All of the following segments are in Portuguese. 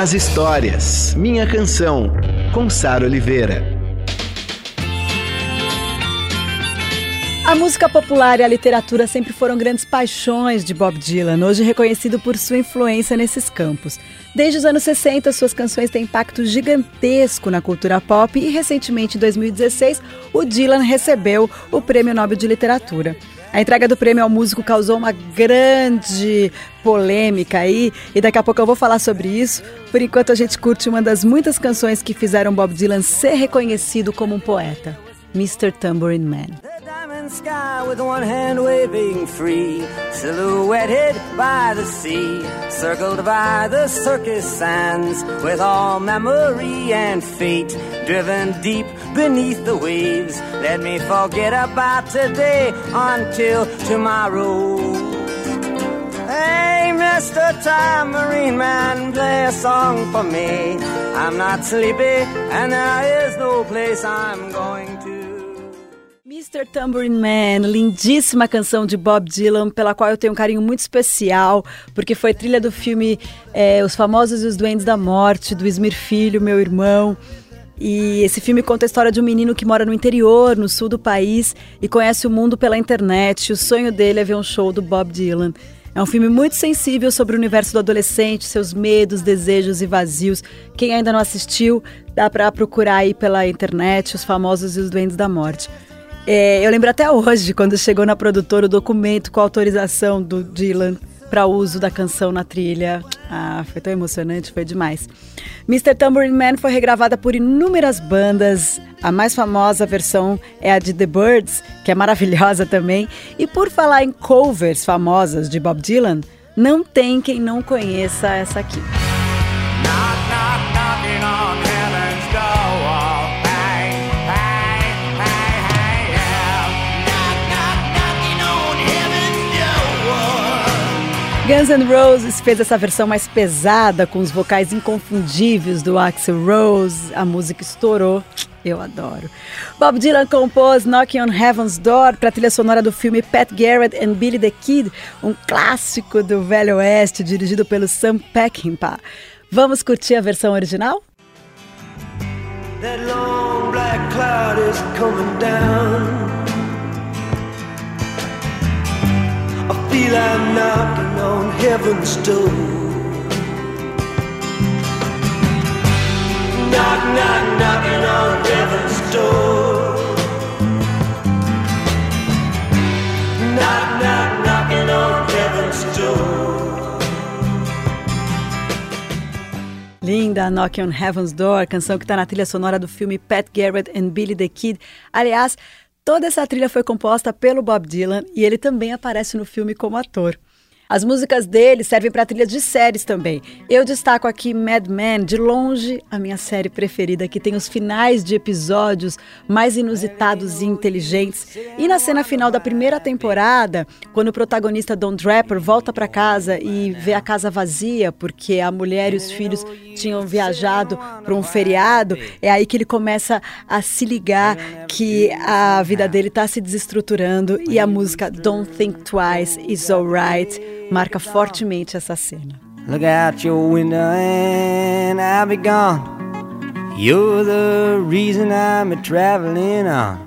as histórias. Minha canção, com Sara Oliveira. A música popular e a literatura sempre foram grandes paixões de Bob Dylan, hoje reconhecido por sua influência nesses campos. Desde os anos 60, suas canções têm impacto gigantesco na cultura pop e, recentemente, em 2016, o Dylan recebeu o Prêmio Nobel de Literatura. A entrega do prêmio ao músico causou uma grande polêmica aí, e daqui a pouco eu vou falar sobre isso. Por enquanto, a gente curte uma das muitas canções que fizeram Bob Dylan ser reconhecido como um poeta. Mr. Tambourine Man. Sky with one hand waving free, silhouetted by the sea, circled by the circus sands, with all memory and fate driven deep beneath the waves. Let me forget about today until tomorrow. Hey, Mr. Tambourine Man, play a song for me. I'm not sleepy, and there is no place I'm going to. Mr. Tambourine Man, lindíssima canção de Bob Dylan, pela qual eu tenho um carinho muito especial, porque foi trilha do filme é, Os Famosos e os Doentes da Morte, do Esmir Filho, meu irmão. E esse filme conta a história de um menino que mora no interior, no sul do país, e conhece o mundo pela internet. O sonho dele é ver um show do Bob Dylan. É um filme muito sensível sobre o universo do adolescente, seus medos, desejos e vazios. Quem ainda não assistiu, dá para procurar aí pela internet Os Famosos e os Doentes da Morte. É, eu lembro até hoje, quando chegou na produtora o documento com a autorização do Dylan para uso da canção na trilha. Ah, foi tão emocionante, foi demais. Mr. Tambourine Man foi regravada por inúmeras bandas. A mais famosa versão é a de The Birds, que é maravilhosa também. E por falar em covers famosas de Bob Dylan, não tem quem não conheça essa aqui. Guns N' Roses fez essa versão mais pesada, com os vocais inconfundíveis do Axel Rose. A música estourou. Eu adoro. Bob Dylan compôs Knocking on Heaven's Door para a trilha sonora do filme Pat Garrett and Billy the Kid, um clássico do Velho Oeste, dirigido pelo Sam Peckinpah. Vamos curtir a versão original? That long black cloud is coming down. Feel I'm knocking on heaven's door. Knock, knock, knocking on heaven's door. Knock, knock, knocking on heaven's door. Linda, Knocking on Heaven's Door, canção que está na trilha sonora do filme Pat Garrett and Billy the Kid. Aliás, Toda essa trilha foi composta pelo Bob Dylan e ele também aparece no filme como ator. As músicas dele servem para trilhas de séries também. Eu destaco aqui Mad Men, de longe a minha série preferida, que tem os finais de episódios mais inusitados e inteligentes. E na cena final da primeira temporada, quando o protagonista Don Draper volta para casa e vê a casa vazia porque a mulher e os filhos tinham viajado para um feriado, é aí que ele começa a se ligar que a vida dele está se desestruturando e a música Don't Think Twice is Alright marca fortemente essa cena. Look out your window and I'll be gone. You're the reason I'm traveling on.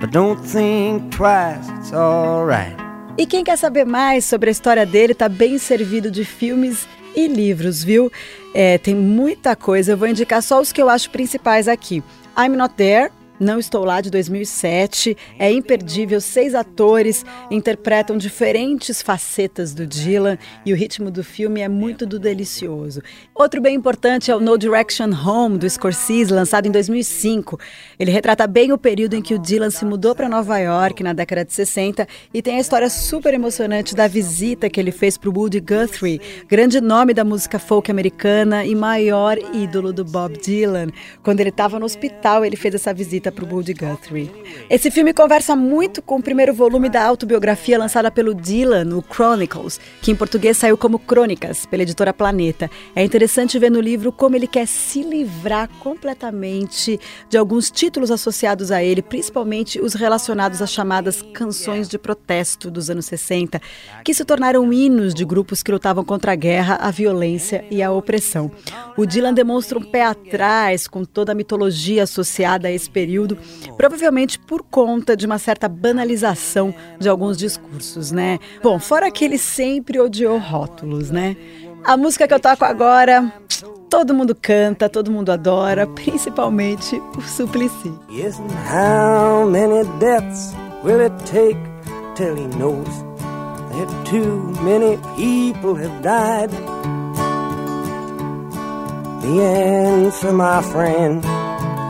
But don't think twice, it's alright. E quem quer saber mais sobre a história dele está bem servido de filmes e livros, viu? É, tem muita coisa, eu vou indicar só os que eu acho principais aqui. I'm Not There, Não Estou Lá, de 2007. É imperdível, seis atores interpretam diferentes facetas do Dylan e o ritmo do filme é muito do delicioso. Outro bem importante é o No Direction Home, do Scorsese, lançado em 2005. Ele retrata bem o período em que o Dylan se mudou para Nova York, na década de 60, e tem a história super emocionante da visita que ele fez para o Woody Guthrie, grande nome da música folk americana e maior ídolo do Bob Dylan. Quando ele estava no hospital, ele fez essa visita para o Woody Guthrie. Esse filme conversa muito com o primeiro volume da autobiografia lançada pelo Dylan, o Chronicles, que em português saiu como Crônicas, pela editora Planeta. É interessante ver no livro como ele quer se livrar completamente de alguns títulos associados a ele, principalmente os relacionados às chamadas canções de protesto dos anos 60, que se tornaram hinos de grupos que lutavam contra a guerra, a violência e a opressão. O Dylan demonstra um pé atrás com toda a mitologia associada a esse período, provavelmente por conta de uma certa banalização de alguns discursos, né? Bom, fora que ele sempre odiou rótulos, né? A música que eu toco agora, todo mundo canta, todo mundo adora, principalmente o Suplicy. Yes, how many deaths will it take till he knows that too many people have died? The answer, my friend,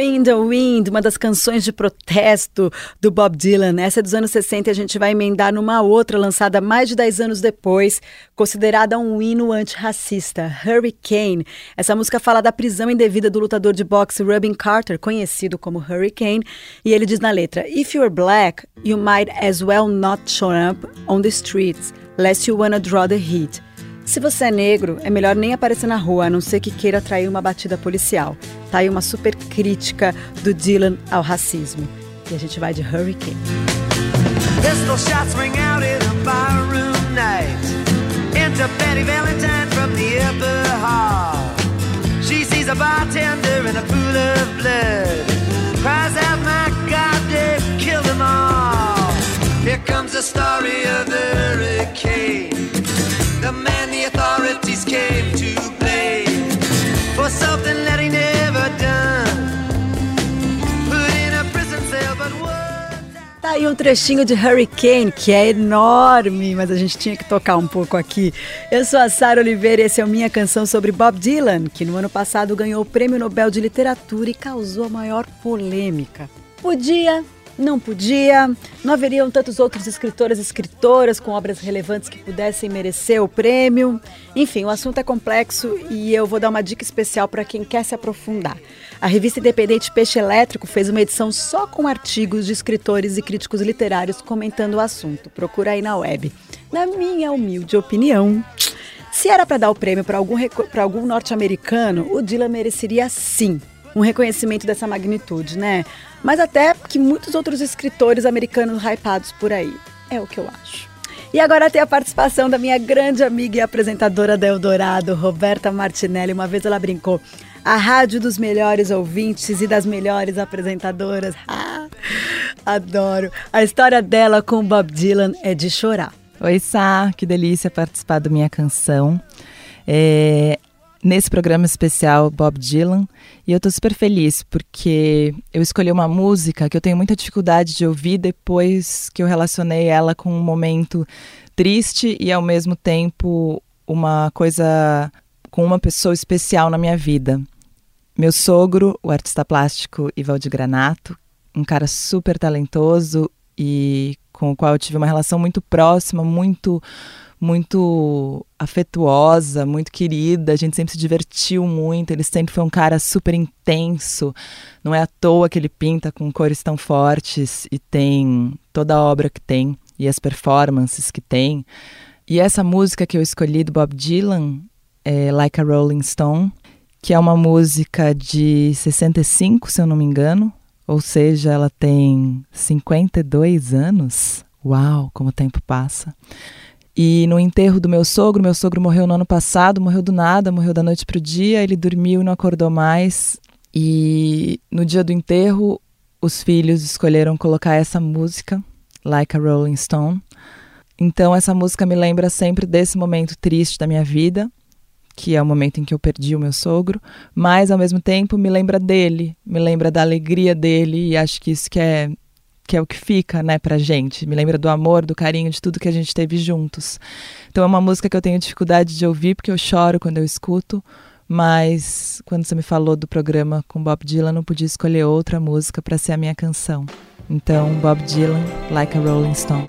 Blowing the Wind, uma das canções de protesto do Bob Dylan. Essa é dos anos 60 e a gente vai emendar numa outra lançada mais de 10 anos depois, considerada um hino antirracista, Hurricane. Essa música fala da prisão indevida do lutador de boxe Rubin Carter, conhecido como Hurricane, e ele diz na letra: If you're black, you might as well not show up on the streets, lest you wanna draw the heat. Se você é negro, é melhor nem aparecer na rua, a não ser que queira atrair uma batida policial. Tá aí uma super crítica do Dylan ao racismo. E a gente vai de Hurricane. Pistol shots ring out in a barroom night. Enter Betty Valentine from the upper hall. She sees a bartender in a pool of blood. Cries out, my God, they've killed them all. Here comes the story um trechinho de Hurricane, que é enorme, mas a gente tinha que tocar um pouco aqui. Eu sou a Sara Oliveira e essa é a minha canção sobre Bob Dylan, que no ano passado ganhou o Prêmio Nobel de Literatura e causou a maior polêmica. Podia não podia, não haveriam tantos outros escritores e escritoras com obras relevantes que pudessem merecer o prêmio. Enfim, o assunto é complexo e eu vou dar uma dica especial para quem quer se aprofundar. A revista independente Peixe Elétrico fez uma edição só com artigos de escritores e críticos literários comentando o assunto. Procura aí na web. Na minha humilde opinião, se era para dar o prêmio para algum, algum norte-americano, o Dylan mereceria sim um reconhecimento dessa magnitude, né? Mas até que muitos outros escritores americanos hypados por aí. É o que eu acho. E agora tem a participação da minha grande amiga e apresentadora da Eldorado, Roberta Martinelli. Uma vez ela brincou. A rádio dos melhores ouvintes e das melhores apresentadoras. Ah, adoro. A história dela com Bob Dylan é de chorar. Oi, Sá, que delícia participar da minha canção. É, nesse programa especial Bob Dylan e eu estou super feliz porque eu escolhi uma música que eu tenho muita dificuldade de ouvir depois que eu relacionei ela com um momento triste e ao mesmo tempo uma coisa com uma pessoa especial na minha vida. Meu sogro, o artista plástico Ivaldi Granato, um cara super talentoso e com o qual eu tive uma relação muito próxima, muito muito afetuosa, muito querida, a gente sempre se divertiu muito, ele sempre foi um cara super intenso. Não é à toa que ele pinta com cores tão fortes e tem toda a obra que tem e as performances que tem. E essa música que eu escolhi do Bob Dylan é Like a Rolling Stone, que é uma música de 65, se eu não me engano, ou seja, ela tem 52 anos. Uau, como o tempo passa. E no enterro do meu sogro, meu sogro morreu no ano passado, morreu do nada, morreu da noite para o dia, ele dormiu e não acordou mais. E no dia do enterro, os filhos escolheram colocar essa música, Like a Rolling Stone. Então essa música me lembra sempre desse momento triste da minha vida, que é o momento em que eu perdi o meu sogro, mas ao mesmo tempo me lembra dele, me lembra da alegria dele e acho que isso que é que é o que fica, né, pra gente. Me lembra do amor, do carinho, de tudo que a gente teve juntos. Então é uma música que eu tenho dificuldade de ouvir porque eu choro quando eu escuto, mas quando você me falou do programa com Bob Dylan, não podia escolher outra música para ser a minha canção. Então, Bob Dylan, Like a Rolling Stone.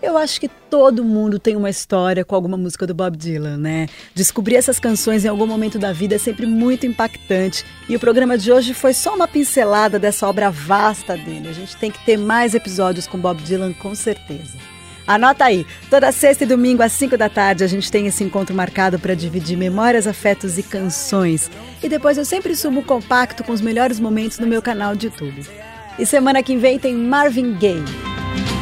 Eu acho que todo mundo tem uma história com alguma música do Bob Dylan, né? Descobrir essas canções em algum momento da vida é sempre muito impactante. E o programa de hoje foi só uma pincelada dessa obra vasta dele. A gente tem que ter mais episódios com Bob Dylan, com certeza. Anota aí, toda sexta e domingo às 5 da tarde a gente tem esse encontro marcado para dividir memórias, afetos e canções. E depois eu sempre subo um compacto com os melhores momentos no meu canal de YouTube. E semana que vem tem Marvin Gaye.